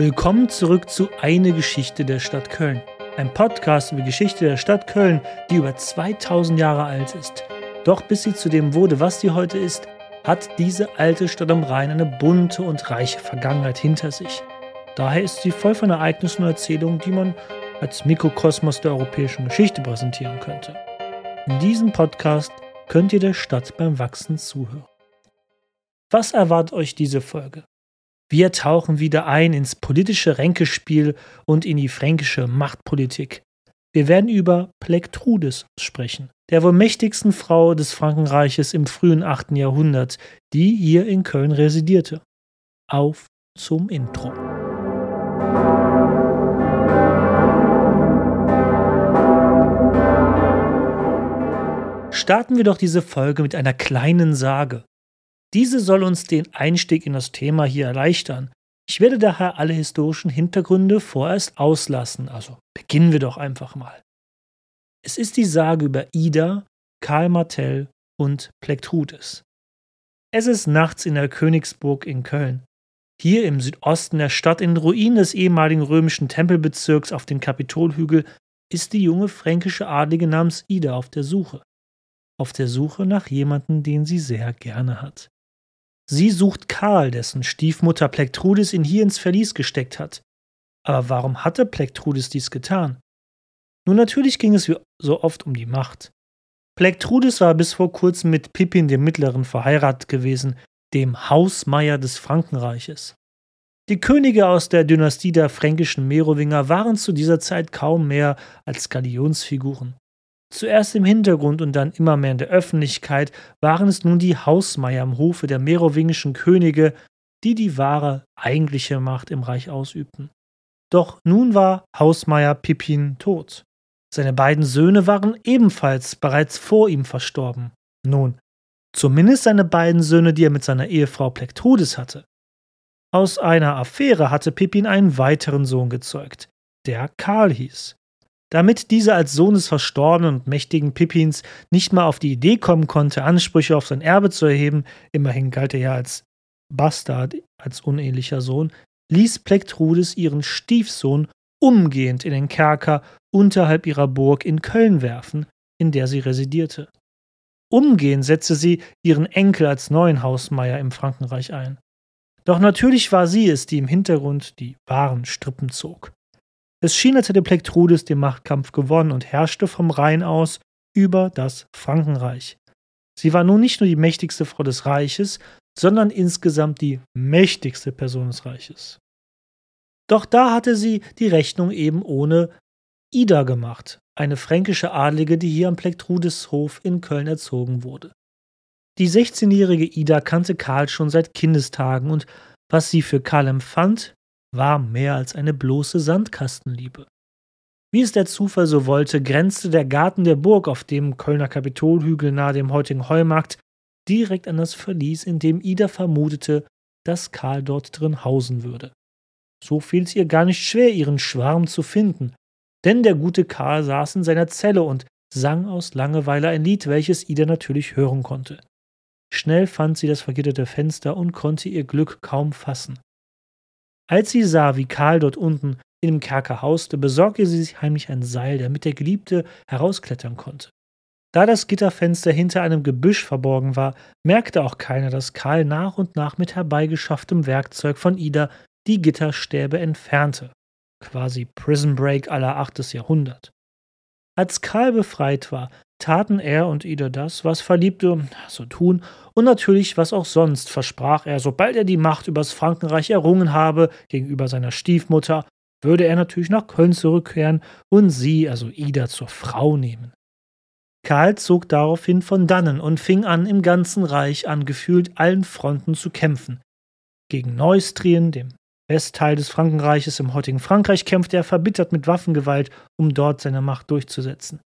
Willkommen zurück zu Eine Geschichte der Stadt Köln. Ein Podcast über die Geschichte der Stadt Köln, die über 2000 Jahre alt ist. Doch bis sie zu dem wurde, was sie heute ist, hat diese alte Stadt am Rhein eine bunte und reiche Vergangenheit hinter sich. Daher ist sie voll von Ereignissen und Erzählungen, die man als Mikrokosmos der europäischen Geschichte präsentieren könnte. In diesem Podcast könnt ihr der Stadt beim Wachsen zuhören. Was erwartet euch diese Folge? Wir tauchen wieder ein ins politische Ränkespiel und in die fränkische Machtpolitik. Wir werden über Plektrudes sprechen, der wohl mächtigsten Frau des Frankenreiches im frühen 8. Jahrhundert, die hier in Köln residierte. Auf zum Intro. Starten wir doch diese Folge mit einer kleinen Sage. Diese soll uns den Einstieg in das Thema hier erleichtern. Ich werde daher alle historischen Hintergründe vorerst auslassen, also beginnen wir doch einfach mal. Es ist die Sage über Ida, Karl Martell und Plektrudes. Es ist nachts in der Königsburg in Köln. Hier im Südosten der Stadt, in Ruinen des ehemaligen römischen Tempelbezirks auf dem Kapitolhügel, ist die junge fränkische Adlige namens Ida auf der Suche. Auf der Suche nach jemandem, den sie sehr gerne hat. Sie sucht Karl, dessen Stiefmutter Plektrudis ihn hier ins Verlies gesteckt hat. Aber warum hatte Plektrudis dies getan? Nun, natürlich ging es wie so oft um die Macht. Plektrudis war bis vor kurzem mit Pippin dem Mittleren verheiratet gewesen, dem Hausmeier des Frankenreiches. Die Könige aus der Dynastie der fränkischen Merowinger waren zu dieser Zeit kaum mehr als Galionsfiguren. Zuerst im Hintergrund und dann immer mehr in der Öffentlichkeit waren es nun die Hausmeier am Hofe der merowingischen Könige, die die wahre, eigentliche Macht im Reich ausübten. Doch nun war Hausmeier Pippin tot. Seine beiden Söhne waren ebenfalls bereits vor ihm verstorben. Nun, zumindest seine beiden Söhne, die er mit seiner Ehefrau Plektrudes hatte. Aus einer Affäre hatte Pippin einen weiteren Sohn gezeugt, der Karl hieß. Damit dieser als Sohn des verstorbenen und mächtigen Pippins nicht mal auf die Idee kommen konnte, Ansprüche auf sein Erbe zu erheben, immerhin galt er ja als Bastard, als unehelicher Sohn, ließ Plektrudes ihren Stiefsohn umgehend in den Kerker unterhalb ihrer Burg in Köln werfen, in der sie residierte. Umgehend setzte sie ihren Enkel als neuen Hausmeier im Frankenreich ein. Doch natürlich war sie es, die im Hintergrund die wahren Strippen zog. Es schien, als hätte Plektrudes den Machtkampf gewonnen und herrschte vom Rhein aus über das Frankenreich. Sie war nun nicht nur die mächtigste Frau des Reiches, sondern insgesamt die mächtigste Person des Reiches. Doch da hatte sie die Rechnung eben ohne Ida gemacht, eine fränkische Adlige, die hier am Plektrudes Hof in Köln erzogen wurde. Die 16-jährige Ida kannte Karl schon seit Kindestagen und was sie für Karl empfand, war mehr als eine bloße Sandkastenliebe. Wie es der Zufall so wollte, grenzte der Garten der Burg auf dem Kölner Kapitolhügel nahe dem heutigen Heumarkt direkt an das Verlies, in dem Ida vermutete, dass Karl dort drin hausen würde. So fiel es ihr gar nicht schwer, ihren Schwarm zu finden, denn der gute Karl saß in seiner Zelle und sang aus Langeweile ein Lied, welches Ida natürlich hören konnte. Schnell fand sie das vergitterte Fenster und konnte ihr Glück kaum fassen. Als sie sah, wie Karl dort unten in dem Kerker hauste, besorgte sie sich heimlich ein Seil, damit der Geliebte herausklettern konnte. Da das Gitterfenster hinter einem Gebüsch verborgen war, merkte auch keiner, dass Karl nach und nach mit herbeigeschafftem Werkzeug von Ida die Gitterstäbe entfernte. Quasi Prison Break aller 8. Jahrhundert. Als Karl befreit war, taten er und Ida das, was Verliebte so tun, und natürlich was auch sonst, versprach er, sobald er die Macht übers Frankenreich errungen habe, gegenüber seiner Stiefmutter, würde er natürlich nach Köln zurückkehren und sie, also Ida, zur Frau nehmen. Karl zog daraufhin von dannen und fing an, im ganzen Reich an gefühlt allen Fronten zu kämpfen. Gegen Neustrien, dem Westteil des Frankenreiches im heutigen Frankreich, kämpfte er verbittert mit Waffengewalt, um dort seine Macht durchzusetzen.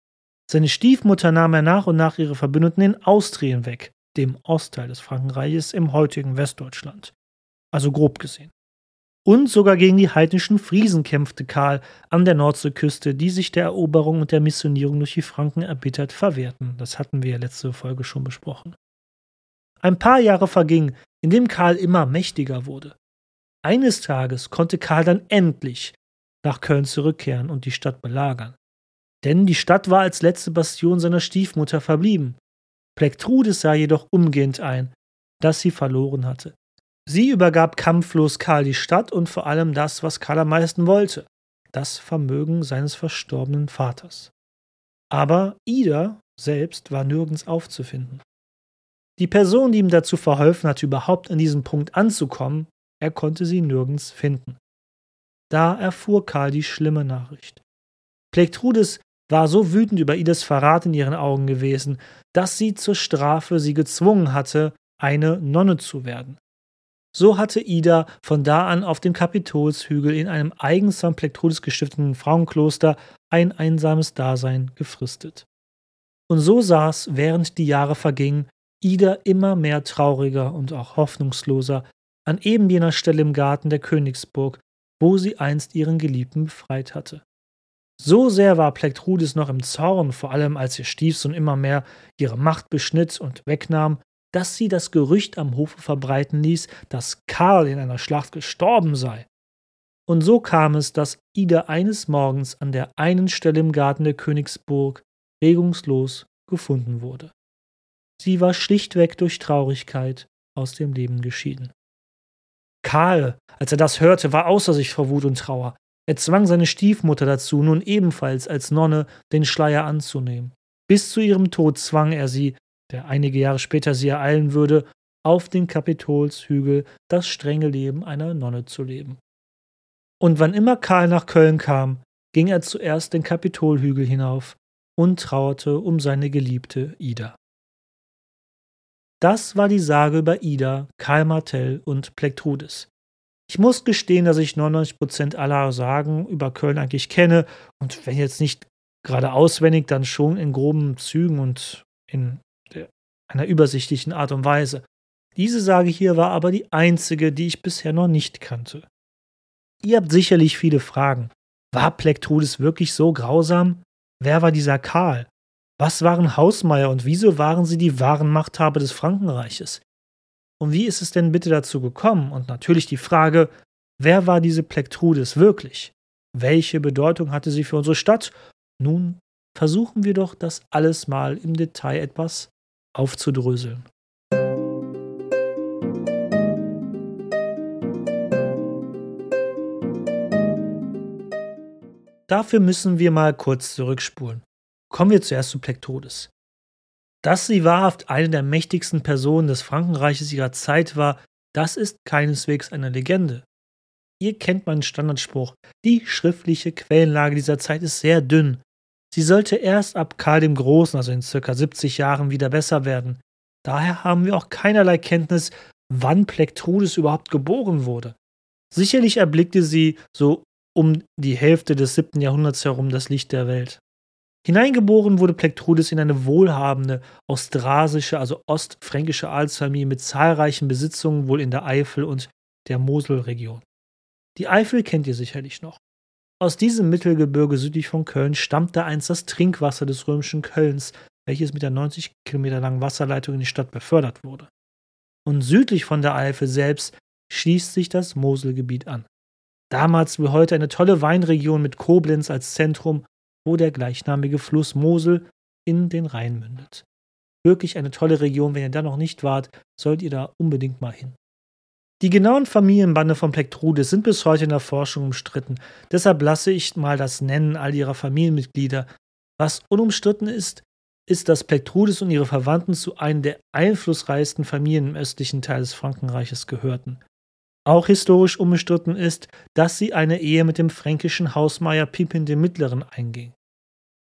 Seine Stiefmutter nahm er nach und nach ihre Verbündeten in Austrien weg, dem Ostteil des Frankenreiches im heutigen Westdeutschland. Also grob gesehen. Und sogar gegen die heidnischen Friesen kämpfte Karl an der Nordseeküste, die sich der Eroberung und der Missionierung durch die Franken erbittert verwehrten. Das hatten wir ja letzte Folge schon besprochen. Ein paar Jahre vergingen, in dem Karl immer mächtiger wurde. Eines Tages konnte Karl dann endlich nach Köln zurückkehren und die Stadt belagern. Denn die Stadt war als letzte Bastion seiner Stiefmutter verblieben. Plektrudes sah jedoch umgehend ein, dass sie verloren hatte. Sie übergab kampflos Karl die Stadt und vor allem das, was Karl am meisten wollte, das Vermögen seines verstorbenen Vaters. Aber Ida selbst war nirgends aufzufinden. Die Person, die ihm dazu verholfen hatte, überhaupt an diesen Punkt anzukommen, er konnte sie nirgends finden. Da erfuhr Karl die schlimme Nachricht. Plektrudes war so wütend über Idas Verrat in ihren Augen gewesen, dass sie zur Strafe sie gezwungen hatte, eine Nonne zu werden. So hatte Ida von da an auf dem Kapitolshügel in einem eigens von Plektrudes gestifteten Frauenkloster ein einsames Dasein gefristet. Und so saß, während die Jahre vergingen, Ida immer mehr trauriger und auch hoffnungsloser an eben jener Stelle im Garten der Königsburg, wo sie einst ihren Geliebten befreit hatte. So sehr war Plektrudis noch im Zorn, vor allem als ihr Stiefsohn immer mehr ihre Macht beschnitt und wegnahm, dass sie das Gerücht am Hofe verbreiten ließ, dass Karl in einer Schlacht gestorben sei. Und so kam es, dass Ida eines Morgens an der einen Stelle im Garten der Königsburg regungslos gefunden wurde. Sie war schlichtweg durch Traurigkeit aus dem Leben geschieden. Karl, als er das hörte, war außer sich vor Wut und Trauer. Er zwang seine Stiefmutter dazu, nun ebenfalls als Nonne den Schleier anzunehmen. Bis zu ihrem Tod zwang er sie, der einige Jahre später sie ereilen würde, auf den Kapitolshügel das strenge Leben einer Nonne zu leben. Und wann immer Karl nach Köln kam, ging er zuerst den Kapitolhügel hinauf und trauerte um seine geliebte Ida. Das war die Sage über Ida, Karl Martell und Plektrudes. Ich muss gestehen, dass ich 99% aller Sagen über Köln eigentlich kenne und wenn jetzt nicht gerade auswendig, dann schon in groben Zügen und in einer übersichtlichen Art und Weise. Diese Sage hier war aber die einzige, die ich bisher noch nicht kannte. Ihr habt sicherlich viele Fragen. War Plektrudes wirklich so grausam? Wer war dieser Karl? Was waren Hausmeier und wieso waren sie die wahren Machthaber des Frankenreiches? Und wie ist es denn bitte dazu gekommen? Und natürlich die Frage, wer war diese Plektrudes wirklich? Welche Bedeutung hatte sie für unsere Stadt? Nun versuchen wir doch das alles mal im Detail etwas aufzudröseln. Dafür müssen wir mal kurz zurückspulen. Kommen wir zuerst zu Plektodes. Dass sie wahrhaft eine der mächtigsten Personen des Frankenreiches ihrer Zeit war, das ist keineswegs eine Legende. Ihr kennt meinen Standardspruch, die schriftliche Quellenlage dieser Zeit ist sehr dünn. Sie sollte erst ab Karl dem Großen, also in circa 70 Jahren, wieder besser werden. Daher haben wir auch keinerlei Kenntnis, wann Plektrudes überhaupt geboren wurde. Sicherlich erblickte sie so um die Hälfte des 7. Jahrhunderts herum das Licht der Welt. Hineingeboren wurde Plektrudes in eine wohlhabende austrasische, also ostfränkische Adelsfamilie mit zahlreichen Besitzungen wohl in der Eifel und der Moselregion. Die Eifel kennt ihr sicherlich noch. Aus diesem Mittelgebirge südlich von Köln stammte einst das Trinkwasser des römischen Kölns, welches mit der 90 Kilometer langen Wasserleitung in die Stadt befördert wurde. Und südlich von der Eifel selbst schließt sich das Moselgebiet an. Damals wie heute eine tolle Weinregion mit Koblenz als Zentrum, wo der gleichnamige Fluss Mosel in den Rhein mündet. Wirklich eine tolle Region, wenn ihr da noch nicht wart, sollt ihr da unbedingt mal hin. Die genauen Familienbande von Plektrudes sind bis heute in der Forschung umstritten, deshalb lasse ich mal das Nennen all ihrer Familienmitglieder. Was unumstritten ist, ist, dass Plektrudes und ihre Verwandten zu einem der einflussreichsten Familien im östlichen Teil des Frankenreiches gehörten. Auch historisch umstritten ist, dass sie eine Ehe mit dem fränkischen Hausmeier Pippin dem Mittleren einging.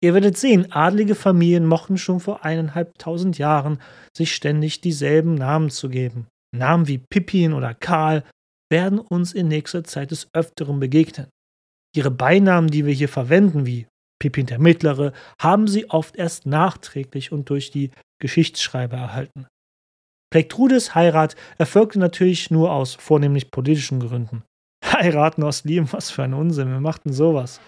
Ihr werdet sehen, adlige Familien mochten schon vor eineinhalbtausend Jahren sich ständig dieselben Namen zu geben. Namen wie Pippin oder Karl werden uns in nächster Zeit des Öfteren begegnen. Ihre Beinamen, die wir hier verwenden, wie Pippin der Mittlere, haben sie oft erst nachträglich und durch die Geschichtsschreiber erhalten. Plektrudes Heirat erfolgte natürlich nur aus vornehmlich politischen Gründen. Heiraten aus Lieben, was für ein Unsinn, wir machten sowas.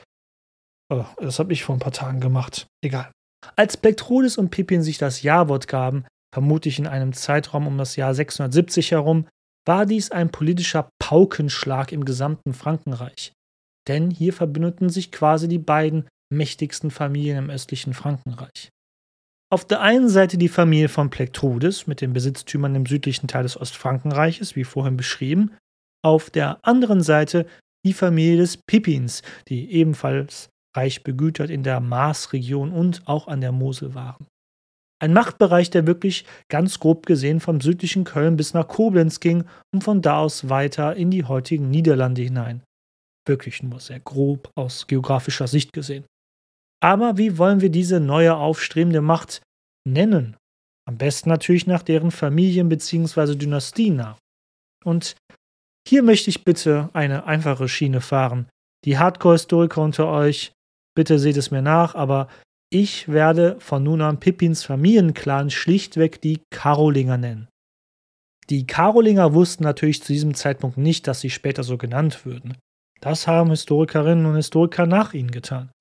Oh, das habe ich vor ein paar Tagen gemacht. Egal. Als Plektrudes und Pippin sich das Jawort gaben, vermutlich in einem Zeitraum um das Jahr 670 herum, war dies ein politischer Paukenschlag im gesamten Frankenreich. Denn hier verbündeten sich quasi die beiden mächtigsten Familien im östlichen Frankenreich. Auf der einen Seite die Familie von Plektrudis mit den Besitztümern im südlichen Teil des Ostfrankenreiches, wie vorhin beschrieben, auf der anderen Seite die Familie des Pippins, die ebenfalls reich begütert in der Maasregion und auch an der Mosel waren. Ein Machtbereich, der wirklich ganz grob gesehen vom südlichen Köln bis nach Koblenz ging und von da aus weiter in die heutigen Niederlande hinein. Wirklich nur sehr grob aus geografischer Sicht gesehen. Aber wie wollen wir diese neue aufstrebende Macht nennen? Am besten natürlich nach deren Familien bzw. Dynastien nach. Und hier möchte ich bitte eine einfache Schiene fahren. Die Hardcore-Historiker unter euch, bitte seht es mir nach, aber ich werde von nun an Pippins Familienclan schlichtweg die Karolinger nennen. Die Karolinger wussten natürlich zu diesem Zeitpunkt nicht, dass sie später so genannt würden. Das haben Historikerinnen und Historiker nach ihnen getan.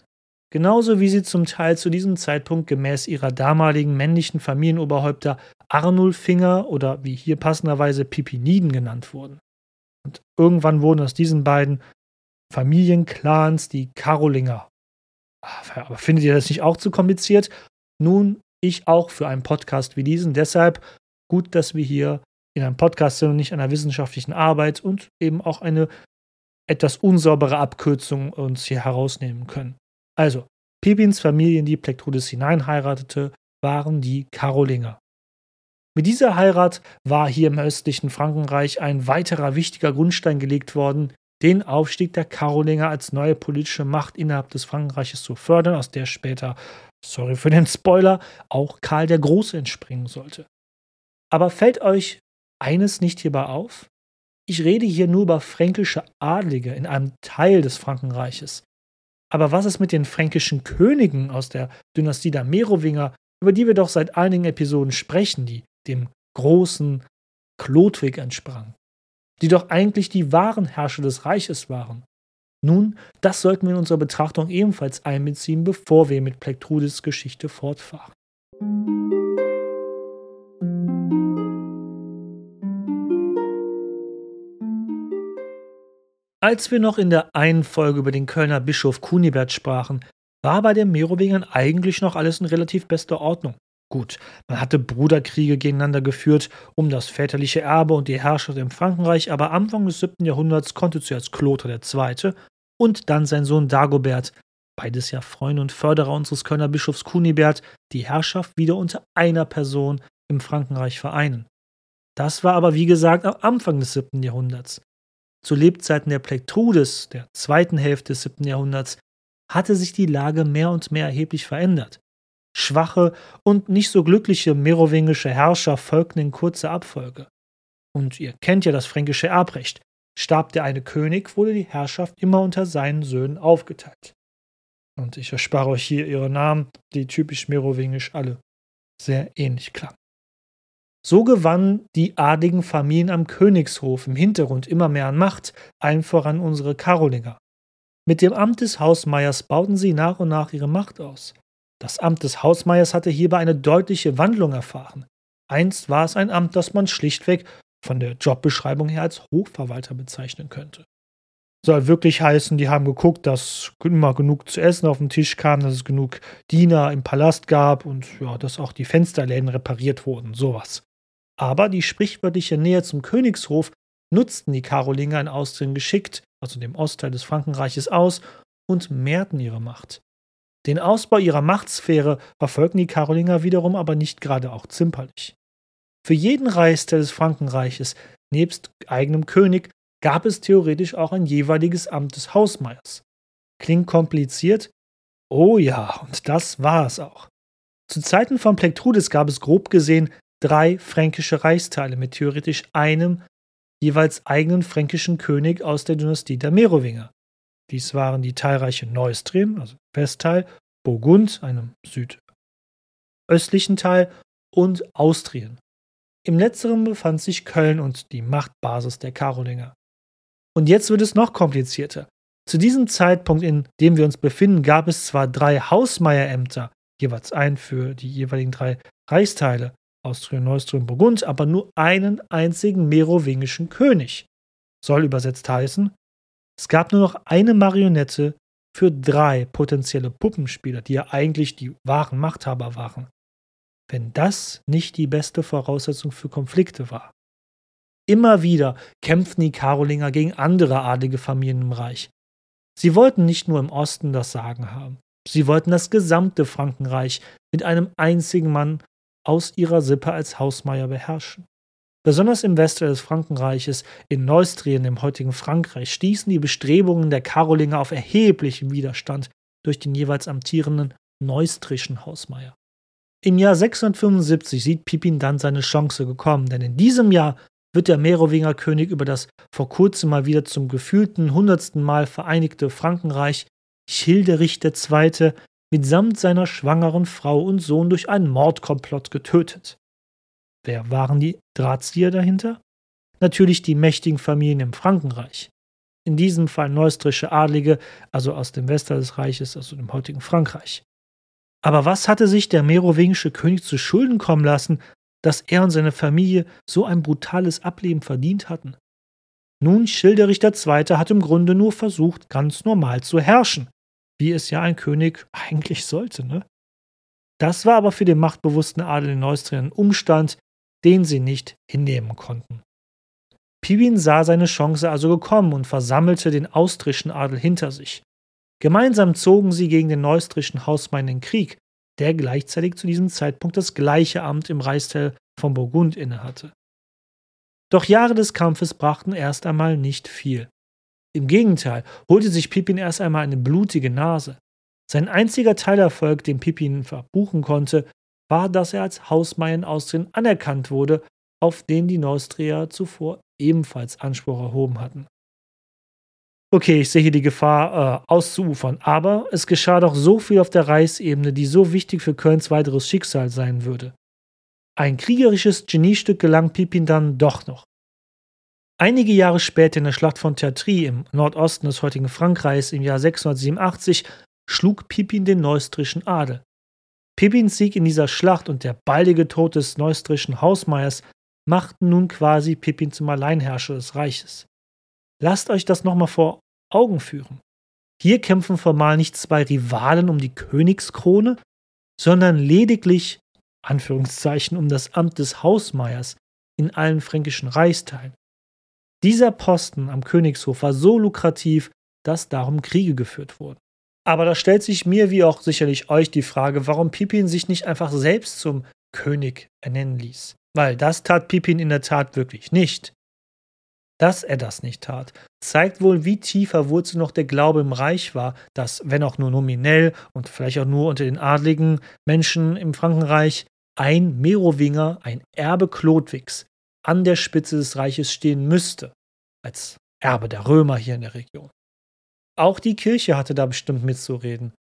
Genauso wie sie zum Teil zu diesem Zeitpunkt gemäß ihrer damaligen männlichen Familienoberhäupter Arnulfinger oder wie hier passenderweise Pippiniden genannt wurden. Und irgendwann wurden aus diesen beiden Familienclans die Karolinger. Aber findet ihr das nicht auch zu kompliziert? Nun, ich auch für einen Podcast wie diesen. Deshalb gut, dass wir hier in einem Podcast sind und nicht einer wissenschaftlichen Arbeit und eben auch eine etwas unsaubere Abkürzung uns hier herausnehmen können. Also, Pippins Familie, in die Plektrudis hineinheiratete, waren die Karolinger. Mit dieser Heirat war hier im östlichen Frankenreich ein weiterer wichtiger Grundstein gelegt worden, den Aufstieg der Karolinger als neue politische Macht innerhalb des Frankenreiches zu fördern, aus der später, sorry für den Spoiler, auch Karl der Große entspringen sollte. Aber fällt euch eines nicht hierbei auf? Ich rede hier nur über fränkische Adlige in einem Teil des Frankenreiches. Aber was ist mit den fränkischen Königen aus der Dynastie der Merowinger, über die wir doch seit einigen Episoden sprechen, die dem großen Chlodwig entsprang, die doch eigentlich die wahren Herrscher des Reiches waren. Nun, das sollten wir in unserer Betrachtung ebenfalls einbeziehen, bevor wir mit Plektrudis Geschichte fortfahren. Als wir noch in der einen Folge über den Kölner Bischof Kunibert sprachen, war bei den Merowingern eigentlich noch alles in relativ bester Ordnung. Gut, man hatte Bruderkriege gegeneinander geführt um das väterliche Erbe und die Herrschaft im Frankenreich, aber Anfang des 7. Jahrhunderts konnte zuerst Kloter II. und dann sein Sohn Dagobert, beides ja Freunde und Förderer unseres Kölner Bischofs Kunibert, die Herrschaft wieder unter einer Person im Frankenreich vereinen. Das war aber wie gesagt am Anfang des 7. Jahrhunderts. Zu Lebzeiten der Plektrudes, der zweiten Hälfte des 7. Jahrhunderts, hatte sich die Lage mehr und mehr erheblich verändert. Schwache und nicht so glückliche merowingische Herrscher folgten in kurzer Abfolge. Und ihr kennt ja das fränkische Erbrecht. Starb der eine König, wurde die Herrschaft immer unter seinen Söhnen aufgeteilt. Und ich erspare euch hier ihre Namen, die typisch merowingisch alle sehr ähnlich klangen. So gewannen die adligen Familien am Königshof im Hintergrund immer mehr an Macht, allen voran unsere Karolinger. Mit dem Amt des Hausmeiers bauten sie nach und nach ihre Macht aus. Das Amt des Hausmeiers hatte hierbei eine deutliche Wandlung erfahren. Einst war es ein Amt, das man schlichtweg von der Jobbeschreibung her als Hofverwalter bezeichnen könnte. Soll wirklich heißen, die haben geguckt, dass immer genug zu essen auf den Tisch kam, dass es genug Diener im Palast gab und ja, dass auch die Fensterläden repariert wurden, sowas. Aber die sprichwörtliche Nähe zum Königshof nutzten die Karolinger in Austrien geschickt, also dem Ostteil des Frankenreiches, aus und mehrten ihre Macht. Den Ausbau ihrer Machtsphäre verfolgten die Karolinger wiederum aber nicht gerade auch zimperlich. Für jeden Reichsteil des Frankenreiches, nebst eigenem König, gab es theoretisch auch ein jeweiliges Amt des Hausmeiers. Klingt kompliziert? Oh ja, und das war es auch. Zu Zeiten von Plektrudis gab es grob gesehen drei fränkische Reichsteile mit theoretisch einem jeweils eigenen fränkischen König aus der Dynastie der Merowinger. Dies waren die teilreiche Neustrem, also Westteil, Burgund, einem südöstlichen Teil, und Austrien. Im letzteren befand sich Köln und die Machtbasis der Karolinger. Und jetzt wird es noch komplizierter. Zu diesem Zeitpunkt, in dem wir uns befinden, gab es zwar drei Hausmeierämter, jeweils ein für die jeweiligen drei Reichsteile, Austrien, Neustrien, Burgund, aber nur einen einzigen merowingischen König. soll übersetzt heißen, es gab nur noch eine Marionette für drei potenzielle Puppenspieler, die ja eigentlich die wahren Machthaber waren. Wenn das nicht die beste Voraussetzung für Konflikte war. Immer wieder kämpften die Karolinger gegen andere adlige Familien im Reich. Sie wollten nicht nur im Osten das Sagen haben, sie wollten das gesamte Frankenreich mit einem einzigen Mann aus ihrer Sippe als Hausmeier beherrschen. Besonders im Westen des Frankenreiches, in Neustrien, im heutigen Frankreich, stießen die Bestrebungen der Karolinger auf erheblichen Widerstand durch den jeweils amtierenden neustrischen Hausmeier. Im Jahr 675 sieht Pippin dann seine Chance gekommen, denn in diesem Jahr wird der Merowinger König über das vor kurzem mal wieder zum gefühlten hundertsten Mal vereinigte Frankenreich Childerich II. Mitsamt seiner schwangeren Frau und Sohn durch einen Mordkomplott getötet. Wer waren die Drahtzieher dahinter? Natürlich die mächtigen Familien im Frankenreich. In diesem Fall neustrische Adlige, also aus dem Westen des Reiches, also dem heutigen Frankreich. Aber was hatte sich der merowingische König zu Schulden kommen lassen, dass er und seine Familie so ein brutales Ableben verdient hatten? Nun, Schilderich II. hat im Grunde nur versucht, ganz normal zu herrschen, wie es ja ein König eigentlich sollte, ne? Das war aber für den machtbewussten Adel in Neustrien ein Umstand, den sie nicht hinnehmen konnten. Pippin sah seine Chance also gekommen und versammelte den austrischen Adel hinter sich. Gemeinsam zogen sie gegen den neustrischen Hausmann in den Krieg, der gleichzeitig zu diesem Zeitpunkt das gleiche Amt im Reichsteil von Burgund innehatte. Doch Jahre des Kampfes brachten erst einmal nicht viel. Im Gegenteil holte sich Pippin erst einmal eine blutige Nase. Sein einziger Teilerfolg, den Pippin verbuchen konnte, war, dass er als Hausmeier in Austrien anerkannt wurde, auf den die Neustrier zuvor ebenfalls Anspruch erhoben hatten. Okay, ich sehe hier die Gefahr, äh, auszuufern, aber es geschah doch so viel auf der Reichsebene, die so wichtig für Kölns weiteres Schicksal sein würde. Ein kriegerisches Geniestück gelang Pippin dann doch noch. Einige Jahre später in der Schlacht von Tertry im Nordosten des heutigen Frankreichs im Jahr 687 schlug Pippin den neustrischen Adel. Pippins Sieg in dieser Schlacht und der baldige Tod des neustrischen Hausmeiers machten nun quasi Pippin zum Alleinherrscher des Reiches. Lasst euch das nochmal vor Augen führen. Hier kämpfen formal nicht zwei Rivalen um die Königskrone, sondern lediglich, Anführungszeichen, um das Amt des Hausmeiers in allen fränkischen Reichsteilen. Dieser Posten am Königshof war so lukrativ, dass darum Kriege geführt wurden. Aber da stellt sich mir wie auch sicherlich euch die Frage, warum Pippin sich nicht einfach selbst zum König ernennen ließ. Weil das tat Pippin in der Tat wirklich nicht. Dass er das nicht tat, zeigt wohl, wie tief verwurzelt noch der Glaube im Reich war, dass, wenn auch nur nominell und vielleicht auch nur unter den adligen Menschen im Frankenreich, ein Merowinger, ein Erbe Chlodwigs, an der Spitze des Reiches stehen müsste, als Erbe der Römer hier in der Region. Auch die Kirche hatte da bestimmt mitzureden.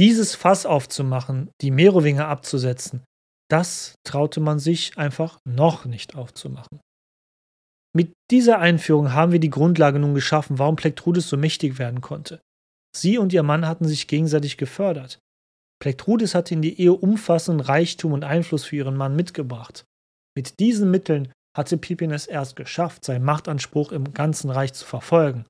Dieses Fass aufzumachen, die Merowinger abzusetzen, das traute man sich einfach noch nicht aufzumachen. Mit dieser Einführung haben wir die Grundlage nun geschaffen, warum Plektrudis so mächtig werden konnte. Sie und ihr Mann hatten sich gegenseitig gefördert. Plektrudis hatte in die Ehe umfassenden Reichtum und Einfluss für ihren Mann mitgebracht. Mit diesen Mitteln hatte Pippin es erst geschafft, seinen Machtanspruch im ganzen Reich zu verfolgen.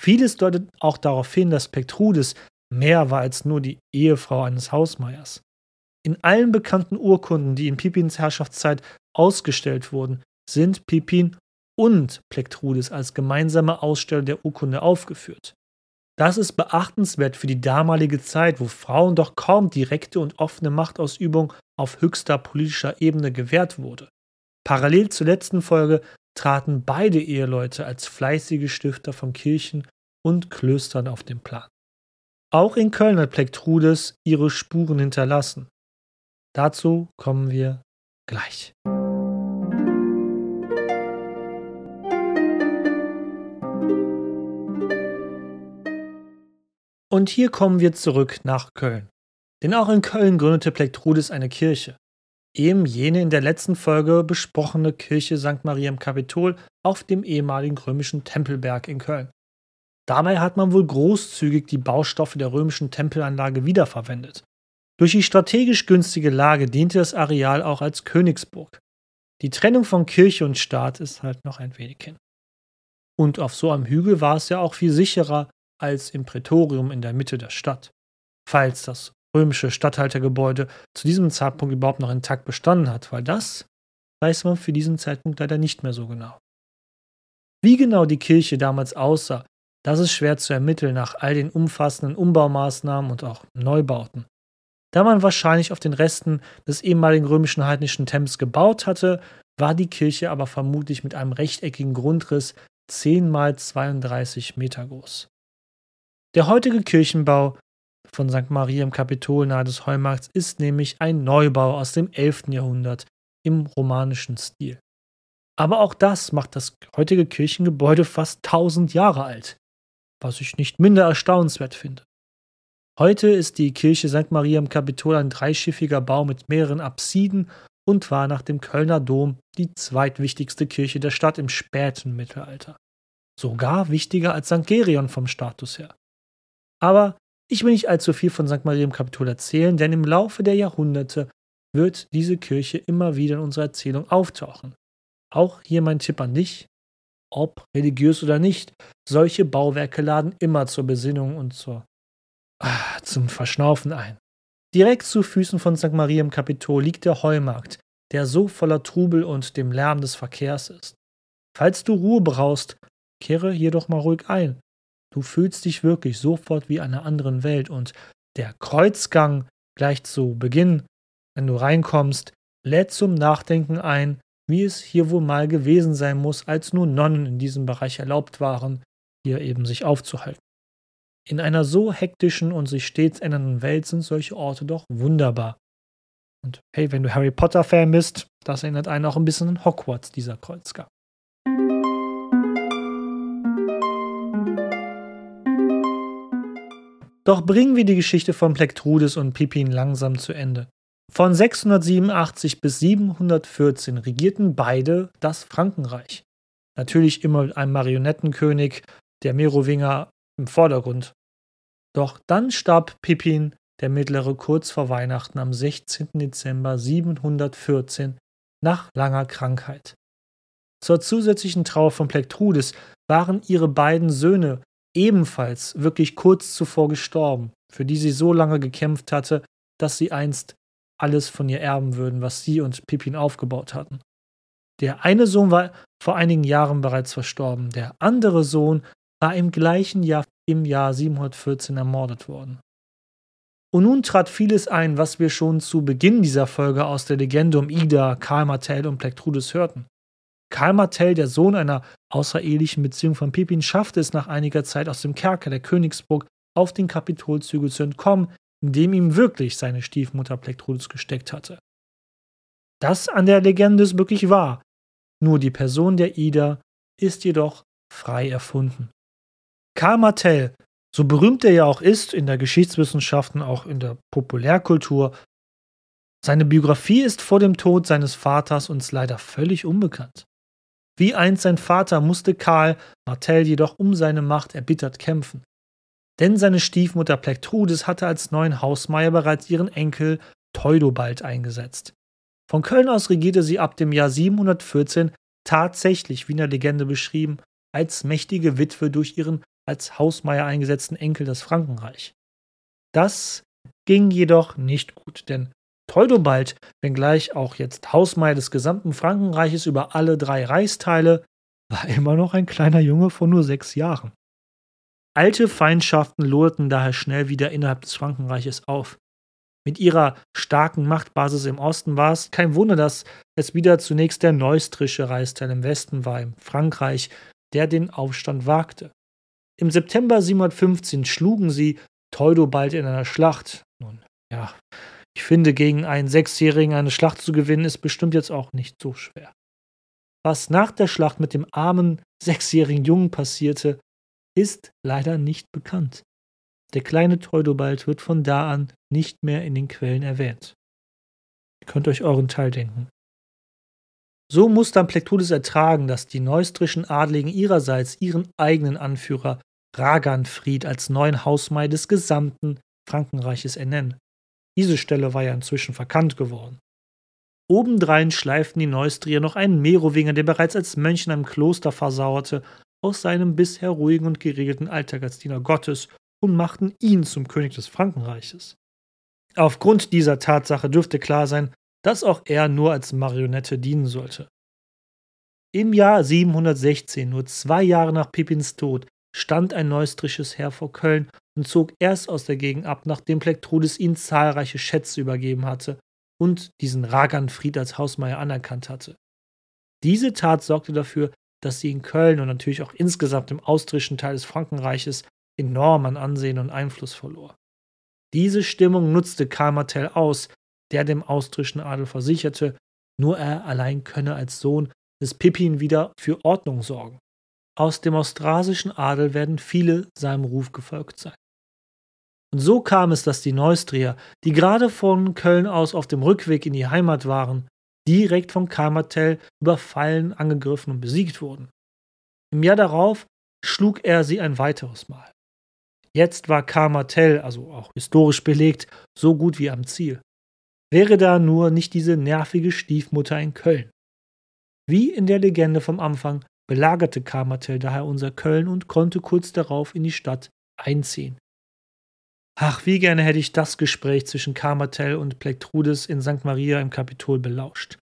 Vieles deutet auch darauf hin, dass Pektrudis mehr war als nur die Ehefrau eines Hausmeiers. In allen bekannten Urkunden, die in Pippins Herrschaftszeit ausgestellt wurden, sind Pippin und Plektrudis als gemeinsame Aussteller der Urkunde aufgeführt. Das ist beachtenswert für die damalige Zeit, wo Frauen doch kaum direkte und offene Machtausübung auf höchster politischer Ebene gewährt wurde. Parallel zur letzten Folge traten beide Eheleute als fleißige Stifter von Kirchen und Klöstern auf den Plan. Auch in Köln hat Plektrudes ihre Spuren hinterlassen. Dazu kommen wir gleich. Und hier kommen wir zurück nach Köln. Denn auch in Köln gründete Plektrudes eine Kirche eben jene in der letzten Folge besprochene Kirche St. Maria im Kapitol auf dem ehemaligen römischen Tempelberg in Köln. Dabei hat man wohl großzügig die Baustoffe der römischen Tempelanlage wiederverwendet. Durch die strategisch günstige Lage diente das Areal auch als Königsburg. Die Trennung von Kirche und Staat ist halt noch ein wenig hin. Und auf so einem Hügel war es ja auch viel sicherer als im Prätorium in der Mitte der Stadt. Falls das römische Statthaltergebäude zu diesem Zeitpunkt überhaupt noch intakt bestanden hat, weil das weiß man für diesen Zeitpunkt leider nicht mehr so genau. Wie genau die Kirche damals aussah, das ist schwer zu ermitteln nach all den umfassenden Umbaumaßnahmen und auch Neubauten. Da man wahrscheinlich auf den Resten des ehemaligen römischen heidnischen Tempels gebaut hatte, war die Kirche aber vermutlich mit einem rechteckigen Grundriss 10 mal 32 Meter groß. Der heutige Kirchenbau von St. Maria im Kapitol nahe des Heumarkts ist nämlich ein Neubau aus dem 11. Jahrhundert im romanischen Stil. Aber auch das macht das heutige Kirchengebäude fast 1000 Jahre alt, was ich nicht minder erstaunenswert finde. Heute ist die Kirche St. Maria im Kapitol ein dreischiffiger Bau mit mehreren Apsiden und war nach dem Kölner Dom die zweitwichtigste Kirche der Stadt im späten Mittelalter. Sogar wichtiger als St. Gerion vom Status her. Aber ich will nicht allzu viel von St. Maria im Kapitol erzählen, denn im Laufe der Jahrhunderte wird diese Kirche immer wieder in unserer Erzählung auftauchen. Auch hier mein Tipp an dich, ob religiös oder nicht, solche Bauwerke laden immer zur Besinnung und zur, ah, zum Verschnaufen ein. Direkt zu Füßen von St. Maria im Kapitol liegt der Heumarkt, der so voller Trubel und dem Lärm des Verkehrs ist. Falls du Ruhe brauchst, kehre jedoch mal ruhig ein. Du fühlst dich wirklich sofort wie einer anderen Welt und der Kreuzgang gleich zu Beginn, wenn du reinkommst, lädt zum Nachdenken ein, wie es hier wohl mal gewesen sein muss, als nur Nonnen in diesem Bereich erlaubt waren, hier eben sich aufzuhalten. In einer so hektischen und sich stets ändernden Welt sind solche Orte doch wunderbar. Und hey, wenn du Harry Potter-Fan bist, das erinnert einen auch ein bisschen an Hogwarts, dieser Kreuzgang. Doch bringen wir die Geschichte von Plektrudis und Pippin langsam zu Ende. Von 687 bis 714 regierten beide das Frankenreich. Natürlich immer mit einem Marionettenkönig, der Merowinger, im Vordergrund. Doch dann starb Pippin, der Mittlere, kurz vor Weihnachten am 16. Dezember 714 nach langer Krankheit. Zur zusätzlichen Trauer von Plektrudis waren ihre beiden Söhne ebenfalls wirklich kurz zuvor gestorben, für die sie so lange gekämpft hatte, dass sie einst alles von ihr erben würden, was sie und Pippin aufgebaut hatten. Der eine Sohn war vor einigen Jahren bereits verstorben, der andere Sohn war im gleichen Jahr im Jahr 714 ermordet worden. Und nun trat vieles ein, was wir schon zu Beginn dieser Folge aus der Legende um Ida, Karl Martell und Plektrudis hörten. Karl Martell, der Sohn einer außerehelichen Beziehung von Pippin, schaffte es nach einiger Zeit aus dem Kerker der Königsburg auf den Kapitolzügel zu entkommen, in dem ihm wirklich seine Stiefmutter Plektrudis gesteckt hatte. Das an der Legende ist wirklich wahr, nur die Person der Ida ist jedoch frei erfunden. Karl Martell, so berühmt er ja auch ist in der Geschichtswissenschaft und auch in der Populärkultur, seine Biografie ist vor dem Tod seines Vaters uns leider völlig unbekannt. Wie einst sein Vater musste Karl Martell jedoch um seine Macht erbittert kämpfen. Denn seine Stiefmutter Plektrudis hatte als neuen Hausmeier bereits ihren Enkel Theudobald eingesetzt. Von Köln aus regierte sie ab dem Jahr 714 tatsächlich, wie in der Legende beschrieben, als mächtige Witwe durch ihren als Hausmeier eingesetzten Enkel das Frankenreich. Das ging jedoch nicht gut, denn Theudobald, wenngleich auch jetzt Hausmeier des gesamten Frankenreiches über alle drei Reichsteile, war immer noch ein kleiner Junge von nur sechs Jahren. Alte Feindschaften loderten daher schnell wieder innerhalb des Frankenreiches auf. Mit ihrer starken Machtbasis im Osten war es kein Wunder, dass es wieder zunächst der neustrische Reichsteil im Westen war, im Frankreich, der den Aufstand wagte. Im September 715 schlugen sie Theudobald in einer Schlacht. Nun, ja, ich finde, gegen einen Sechsjährigen eine Schlacht zu gewinnen, ist bestimmt jetzt auch nicht so schwer. Was nach der Schlacht mit dem armen sechsjährigen Jungen passierte, ist leider nicht bekannt. Der kleine Theudobald wird von da an nicht mehr in den Quellen erwähnt. Ihr könnt euch euren Teil denken. So muss dann Plektudis ertragen, dass die neustrischen Adligen ihrerseits ihren eigenen Anführer Raganfried als neuen Hausmei des gesamten Frankenreiches ernennen. Diese Stelle war ja inzwischen verkannt geworden. Obendrein schleiften die Neustrier noch einen Merowinger, der bereits als Mönch in einem Kloster versauerte aus seinem bisher ruhigen und geregelten Alltag als Diener Gottes und machten ihn zum König des Frankenreiches. Aufgrund dieser Tatsache dürfte klar sein, dass auch er nur als Marionette dienen sollte. Im Jahr 716, nur zwei Jahre nach Pippins Tod, stand ein neustrisches Heer vor Köln und zog erst aus der Gegend ab, nachdem Plektrudis ihnen zahlreiche Schätze übergeben hatte und diesen Raganfried als Hausmeier anerkannt hatte. Diese Tat sorgte dafür, dass sie in Köln und natürlich auch insgesamt im austrischen Teil des Frankenreiches enorm an Ansehen und Einfluss verlor. Diese Stimmung nutzte Karl Martell aus, der dem austrischen Adel versicherte, nur er allein könne als Sohn des Pippin wieder für Ordnung sorgen. Aus dem austrasischen Adel werden viele seinem Ruf gefolgt sein. Und so kam es, dass die Neustrier, die gerade von Köln aus auf dem Rückweg in die Heimat waren, direkt von Karl Martell überfallen, angegriffen und besiegt wurden. Im Jahr darauf schlug er sie ein weiteres Mal. Jetzt war Karl Martell, also auch historisch belegt, so gut wie am Ziel. Wäre da nur nicht diese nervige Stiefmutter in Köln. Wie in der Legende vom Anfang belagerte Karl Martell daher unser Köln und konnte kurz darauf in die Stadt einziehen. Ach, wie gerne hätte ich das Gespräch zwischen Karl Martell und Plektrudis in St. Maria im Kapitol belauscht.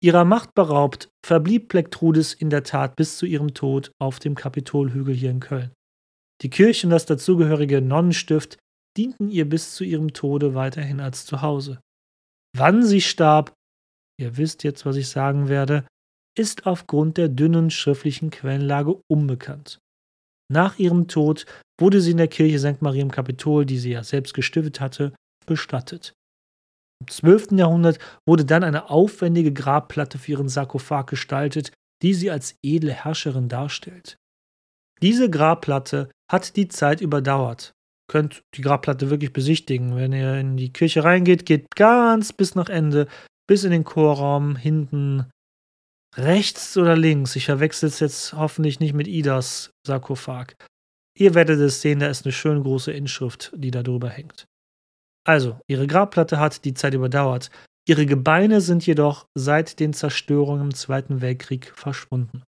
Ihrer Macht beraubt, verblieb Plektrudis in der Tat bis zu ihrem Tod auf dem Kapitolhügel hier in Köln. Die Kirche und das dazugehörige Nonnenstift dienten ihr bis zu ihrem Tode weiterhin als Zuhause. Wann sie starb, ihr wisst jetzt, was ich sagen werde, ist aufgrund der dünnen schriftlichen Quellenlage unbekannt. Nach ihrem Tod wurde sie in der Kirche St. Maria im Kapitol, die sie ja selbst gestiftet hatte, bestattet. Im 12. Jahrhundert wurde dann eine aufwendige Grabplatte für ihren Sarkophag gestaltet, die sie als edle Herrscherin darstellt. Diese Grabplatte hat die Zeit überdauert. Könnt die Grabplatte wirklich besichtigen. Wenn ihr in die Kirche reingeht, geht ganz bis nach Ende, bis in den Chorraum, hinten rechts oder links. Ich verwechsel es jetzt hoffentlich nicht mit Idas Sarkophag. Ihr werdet es sehen, da ist eine schön große Inschrift, die da drüber hängt. Also, ihre Grabplatte hat die Zeit überdauert. Ihre Gebeine sind jedoch seit den Zerstörungen im Zweiten Weltkrieg verschwunden.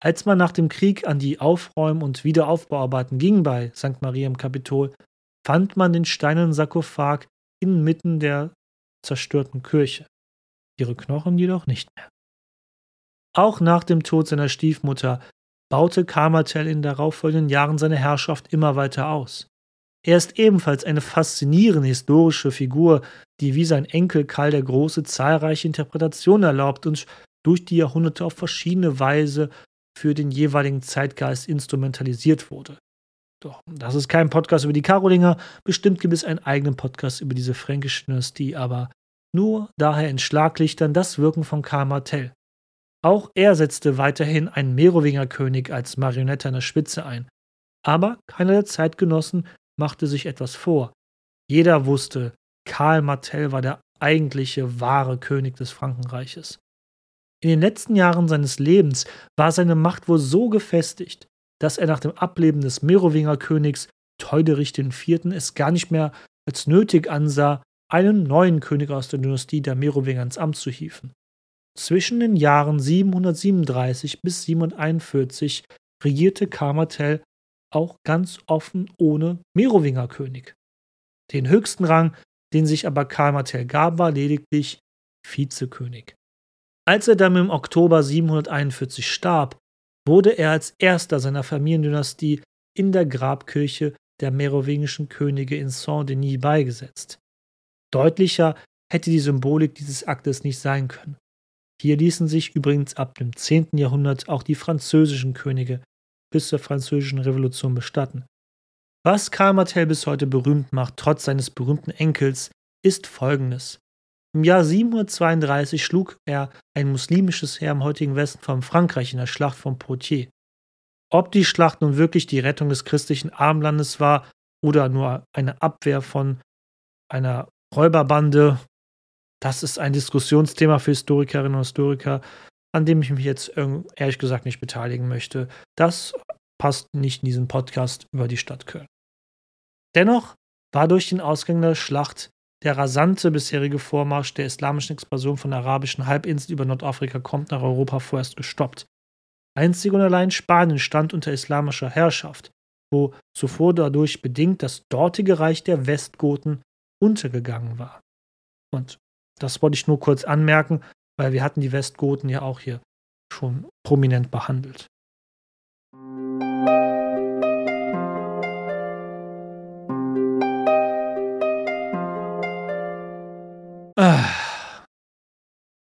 Als man nach dem Krieg an die Aufräum- und Wiederaufbauarbeiten ging bei St. Maria im Kapitol, fand man den steinernen Sarkophag inmitten der zerstörten Kirche. Ihre Knochen jedoch nicht mehr. Auch nach dem Tod seiner Stiefmutter baute Kamertel in darauffolgenden Jahren seine Herrschaft immer weiter aus. Er ist ebenfalls eine faszinierende historische Figur, die wie sein Enkel Karl der Große zahlreiche Interpretationen erlaubt und durch die Jahrhunderte auf verschiedene Weise für den jeweiligen Zeitgeist instrumentalisiert wurde. Doch, das ist kein Podcast über die Karolinger, bestimmt gibt es einen eigenen Podcast über diese fränkische Dynastie, aber nur daher in Schlaglichtern das Wirken von Karl Martell. Auch er setzte weiterhin einen Merowingerkönig als Marionette an der Spitze ein. Aber keiner der Zeitgenossen machte sich etwas vor. Jeder wusste, Karl Martell war der eigentliche wahre König des Frankenreiches. In den letzten Jahren seines Lebens war seine Macht wohl so gefestigt, dass er nach dem Ableben des Merowingerkönigs Teuderich IV. es gar nicht mehr als nötig ansah, einen neuen König aus der Dynastie der Merowinger ins Amt zu hieven. Zwischen den Jahren 737 bis 741 regierte Karmatel auch ganz offen ohne Merowingerkönig. Den höchsten Rang, den sich aber Karmatel gab, war lediglich Vizekönig. Als er dann im Oktober 741 starb, wurde er als erster seiner Familiendynastie in der Grabkirche der merowingischen Könige in Saint-Denis beigesetzt. Deutlicher hätte die Symbolik dieses Aktes nicht sein können. Hier ließen sich übrigens ab dem 10. Jahrhundert auch die französischen Könige bis zur Französischen Revolution bestatten. Was Karl Martel bis heute berühmt macht, trotz seines berühmten Enkels, ist folgendes. Im Jahr 732 schlug er ein muslimisches Heer im heutigen Westen von Frankreich in der Schlacht von Poitiers. Ob die Schlacht nun wirklich die Rettung des christlichen Armlandes war oder nur eine Abwehr von einer Räuberbande das ist ein Diskussionsthema für Historikerinnen und Historiker, an dem ich mich jetzt ehrlich gesagt nicht beteiligen möchte. Das passt nicht in diesen Podcast über die Stadt Köln. Dennoch war durch den Ausgang der Schlacht der rasante bisherige Vormarsch der islamischen Expansion von der arabischen Halbinsel über Nordafrika kommt nach Europa vorerst gestoppt. Einzig und allein Spanien stand unter islamischer Herrschaft, wo zuvor dadurch bedingt das dortige Reich der Westgoten untergegangen war. Und das wollte ich nur kurz anmerken, weil wir hatten die Westgoten ja auch hier schon prominent behandelt. Ah.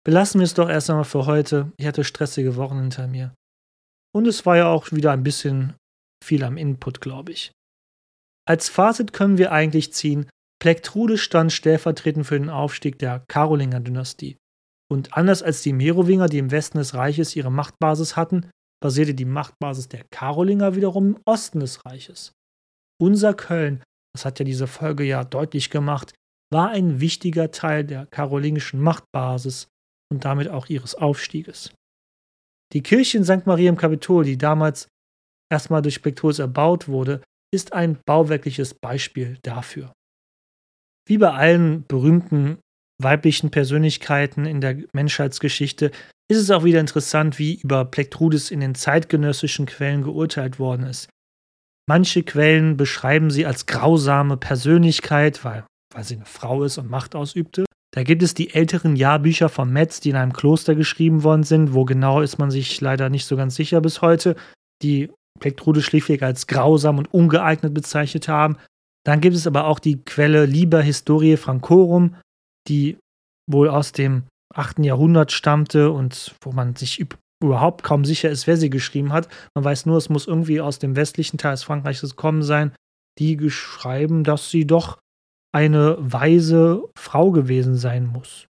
Belassen wir es doch erst einmal für heute. Ich hatte stressige Wochen hinter mir. Und es war ja auch wieder ein bisschen viel am Input, glaube ich. Als Fazit können wir eigentlich ziehen, Plektrude stand stellvertretend für den Aufstieg der Karolinger-Dynastie. Und anders als die Merowinger, die im Westen des Reiches ihre Machtbasis hatten, basierte die Machtbasis der Karolinger wiederum im Osten des Reiches. Unser Köln, das hat ja diese Folge ja deutlich gemacht, war ein wichtiger Teil der karolingischen Machtbasis und damit auch ihres Aufstieges. Die Kirche in St. Maria im Kapitol, die damals erstmal durch Plectrus erbaut wurde, ist ein bauwerkliches Beispiel dafür. Wie bei allen berühmten weiblichen Persönlichkeiten in der Menschheitsgeschichte ist es auch wieder interessant, wie über Plektrudis in den zeitgenössischen Quellen geurteilt worden ist. Manche Quellen beschreiben sie als grausame Persönlichkeit, weil, weil sie eine Frau ist und Macht ausübte. Da gibt es die älteren Jahrbücher von Metz, die in einem Kloster geschrieben worden sind. Wo genau ist man sich leider nicht so ganz sicher bis heute. Die Plektrude schlichtweg als grausam und ungeeignet bezeichnet haben. Dann gibt es aber auch die Quelle Liber Historiae Francorum, die wohl aus dem 8. Jahrhundert stammte und wo man sich überhaupt kaum sicher ist, wer sie geschrieben hat. Man weiß nur, es muss irgendwie aus dem westlichen Teil des Frankreichs gekommen sein, die geschrieben, dass sie doch eine weise Frau gewesen sein muss.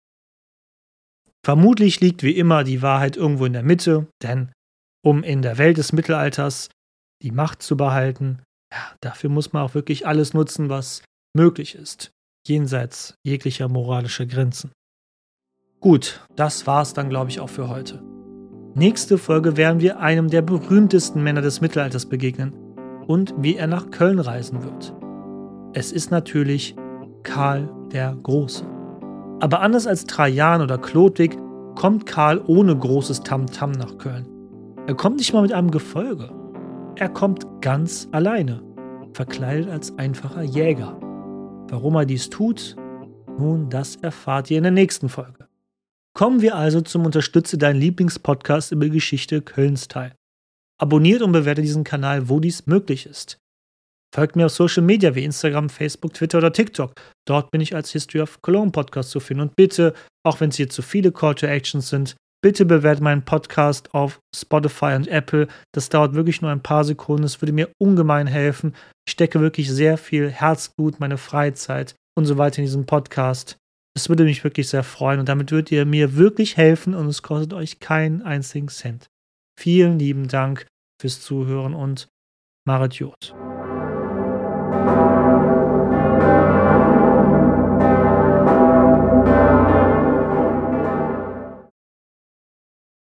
Vermutlich liegt wie immer die Wahrheit irgendwo in der Mitte, denn um in der Welt des Mittelalters die Macht zu behalten, ja, dafür muss man auch wirklich alles nutzen, was möglich ist, jenseits jeglicher moralischer Grenzen. Gut, das war's dann, glaube ich, auch für heute. Nächste Folge werden wir einem der berühmtesten Männer des Mittelalters begegnen und wie er nach Köln reisen wird. Es ist natürlich Karl der Große. Aber anders als Trajan oder Chlodwig kommt Karl ohne großes Tamtam -Tam nach Köln. Er kommt nicht mal mit einem Gefolge. Er kommt ganz alleine, verkleidet als einfacher Jäger. Warum er dies tut, nun, das erfahrt ihr in der nächsten Folge. Kommen wir also zum Unterstütze deinen Lieblingspodcast über Geschichte Kölns teil. Abonniert und bewertet diesen Kanal, wo dies möglich ist. Folgt mir auf Social Media wie Instagram, Facebook, Twitter oder TikTok. Dort bin ich als History of Cologne Podcast zu finden. Und bitte, auch wenn es hier zu viele Call to Actions sind, Bitte bewertet meinen Podcast auf Spotify und Apple. Das dauert wirklich nur ein paar Sekunden. Es würde mir ungemein helfen. Ich stecke wirklich sehr viel Herzblut, meine Freizeit und so weiter in diesen Podcast. Es würde mich wirklich sehr freuen und damit würdet ihr mir wirklich helfen und es kostet euch keinen einzigen Cent. Vielen lieben Dank fürs Zuhören und Marit Jod.